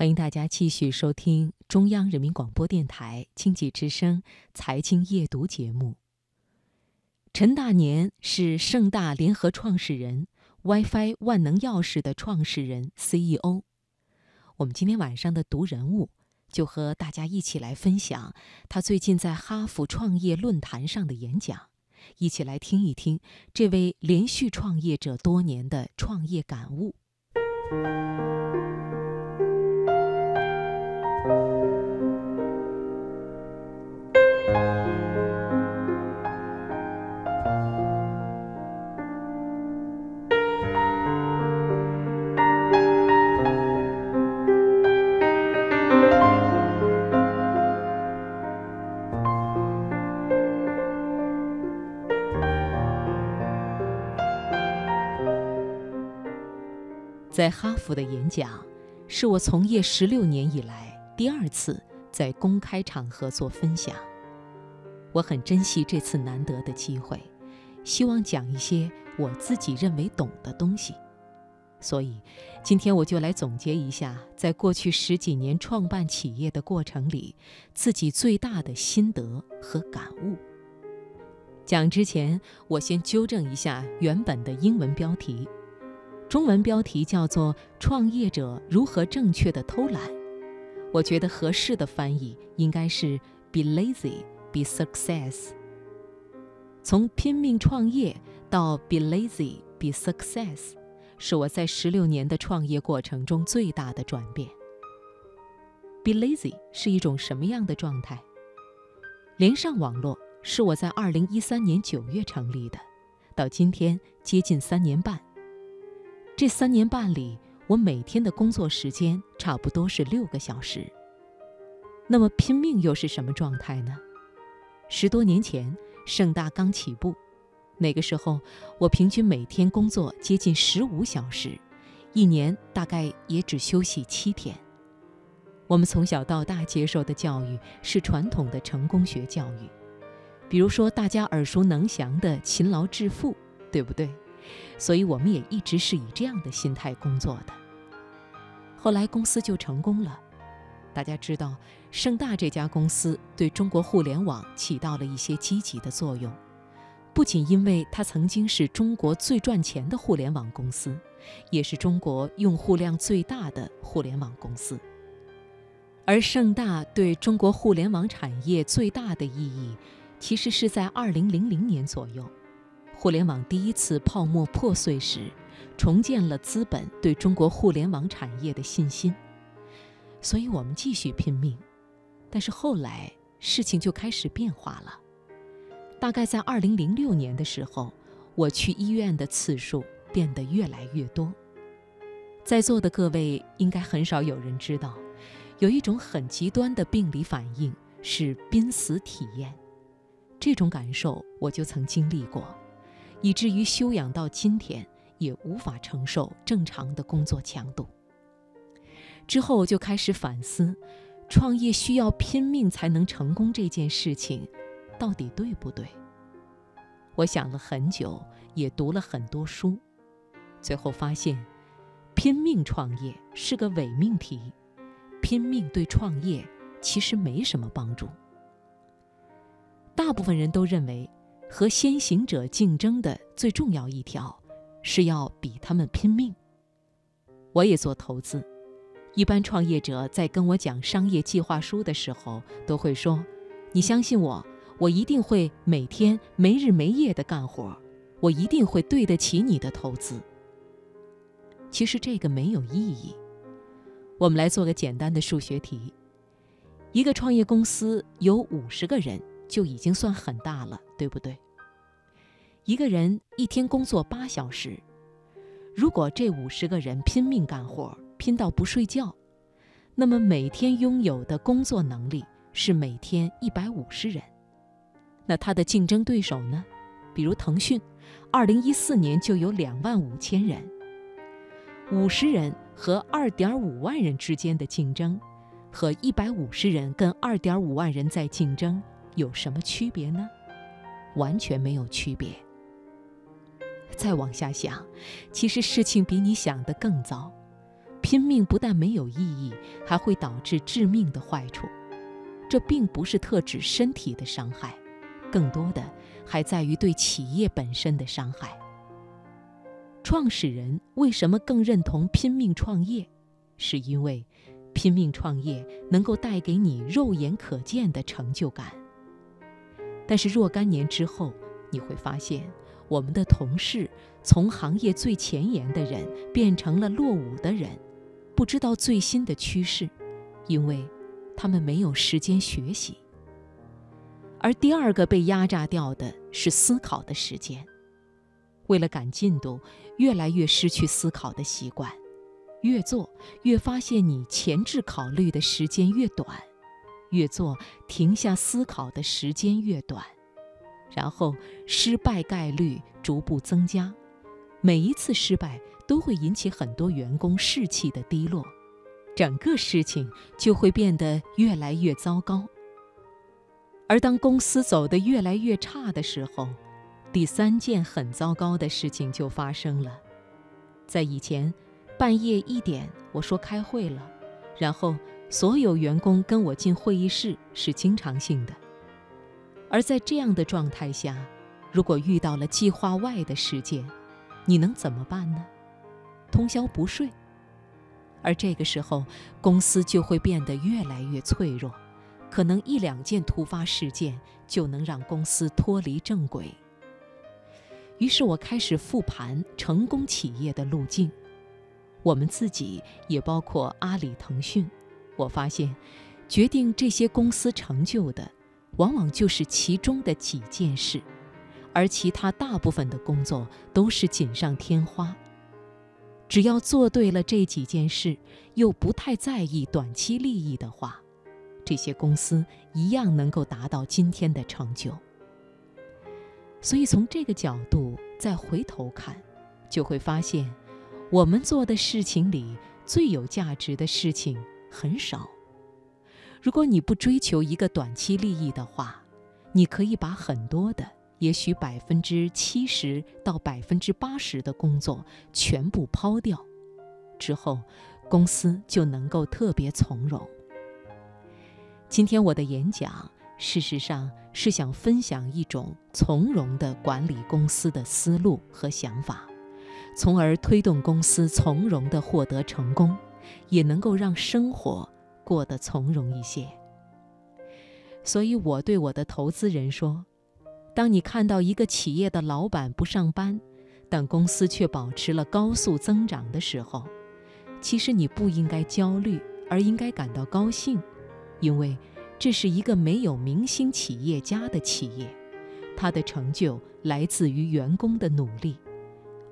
欢迎大家继续收听中央人民广播电台经济之声财经夜读节目。陈大年是盛大联合创始人，WiFi 万能钥匙的创始人 CEO。我们今天晚上的读人物，就和大家一起来分享他最近在哈佛创业论坛上的演讲，一起来听一听这位连续创业者多年的创业感悟。在哈佛的演讲，是我从业十六年以来第二次在公开场合做分享。我很珍惜这次难得的机会，希望讲一些我自己认为懂的东西。所以，今天我就来总结一下，在过去十几年创办企业的过程里，自己最大的心得和感悟。讲之前，我先纠正一下原本的英文标题。中文标题叫做《创业者如何正确的偷懒》，我觉得合适的翻译应该是 “Be lazy, be success”。从拼命创业到 “Be lazy, be success”，是我在十六年的创业过程中最大的转变。Be lazy 是一种什么样的状态？连上网络是我在二零一三年九月成立的，到今天接近三年半。这三年半里，我每天的工作时间差不多是六个小时。那么拼命又是什么状态呢？十多年前，盛大刚起步，那个时候我平均每天工作接近十五小时，一年大概也只休息七天。我们从小到大接受的教育是传统的成功学教育，比如说大家耳熟能详的“勤劳致富”，对不对？所以我们也一直是以这样的心态工作的。后来公司就成功了，大家知道，盛大这家公司对中国互联网起到了一些积极的作用，不仅因为它曾经是中国最赚钱的互联网公司，也是中国用户量最大的互联网公司。而盛大对中国互联网产业最大的意义，其实是在二零零零年左右。互联网第一次泡沫破碎时，重建了资本对中国互联网产业的信心。所以我们继续拼命，但是后来事情就开始变化了。大概在二零零六年的时候，我去医院的次数变得越来越多。在座的各位应该很少有人知道，有一种很极端的病理反应是濒死体验，这种感受我就曾经历过。以至于休养到今天也无法承受正常的工作强度。之后就开始反思，创业需要拼命才能成功这件事情，到底对不对？我想了很久，也读了很多书，最后发现，拼命创业是个伪命题，拼命对创业其实没什么帮助。大部分人都认为。和先行者竞争的最重要一条，是要比他们拼命。我也做投资，一般创业者在跟我讲商业计划书的时候，都会说：“你相信我，我一定会每天没日没夜的干活，我一定会对得起你的投资。”其实这个没有意义。我们来做个简单的数学题：一个创业公司有五十个人。就已经算很大了，对不对？一个人一天工作八小时，如果这五十个人拼命干活，拼到不睡觉，那么每天拥有的工作能力是每天一百五十人。那他的竞争对手呢？比如腾讯，二零一四年就有两万五千人。五十人和二点五万人之间的竞争，和一百五十人跟二点五万人在竞争。有什么区别呢？完全没有区别。再往下想，其实事情比你想的更糟。拼命不但没有意义，还会导致致命的坏处。这并不是特指身体的伤害，更多的还在于对企业本身的伤害。创始人为什么更认同拼命创业？是因为拼命创业能够带给你肉眼可见的成就感。但是若干年之后，你会发现，我们的同事从行业最前沿的人变成了落伍的人，不知道最新的趋势，因为他们没有时间学习。而第二个被压榨掉的是思考的时间。为了赶进度，越来越失去思考的习惯，越做越发现你前置考虑的时间越短，越做停下思考的时间越短，然后失败概率逐步增加，每一次失败都会引起很多员工士气的低落，整个事情就会变得越来越糟糕。而当公司走得越来越差的时候，第三件很糟糕的事情就发生了，在以前，半夜一点我说开会了，然后所有员工跟我进会议室是经常性的。而在这样的状态下，如果遇到了计划外的事件，你能怎么办呢？通宵不睡。而这个时候，公司就会变得越来越脆弱，可能一两件突发事件就能让公司脱离正轨。于是我开始复盘成功企业的路径，我们自己也包括阿里、腾讯。我发现，决定这些公司成就的，往往就是其中的几件事，而其他大部分的工作都是锦上添花。只要做对了这几件事，又不太在意短期利益的话，这些公司一样能够达到今天的成就。所以，从这个角度再回头看，就会发现，我们做的事情里最有价值的事情很少。如果你不追求一个短期利益的话，你可以把很多的，也许百分之七十到百分之八十的工作全部抛掉，之后公司就能够特别从容。今天我的演讲。事实上是想分享一种从容的管理公司的思路和想法，从而推动公司从容的获得成功，也能够让生活过得从容一些。所以我对我的投资人说：，当你看到一个企业的老板不上班，但公司却保持了高速增长的时候，其实你不应该焦虑，而应该感到高兴，因为。这是一个没有明星企业家的企业，它的成就来自于员工的努力，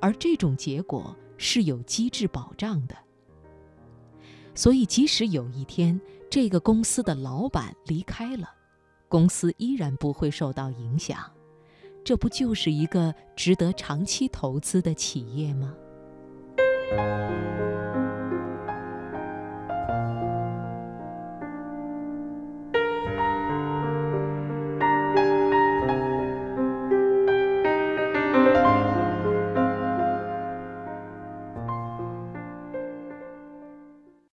而这种结果是有机制保障的。所以，即使有一天这个公司的老板离开了，公司依然不会受到影响。这不就是一个值得长期投资的企业吗？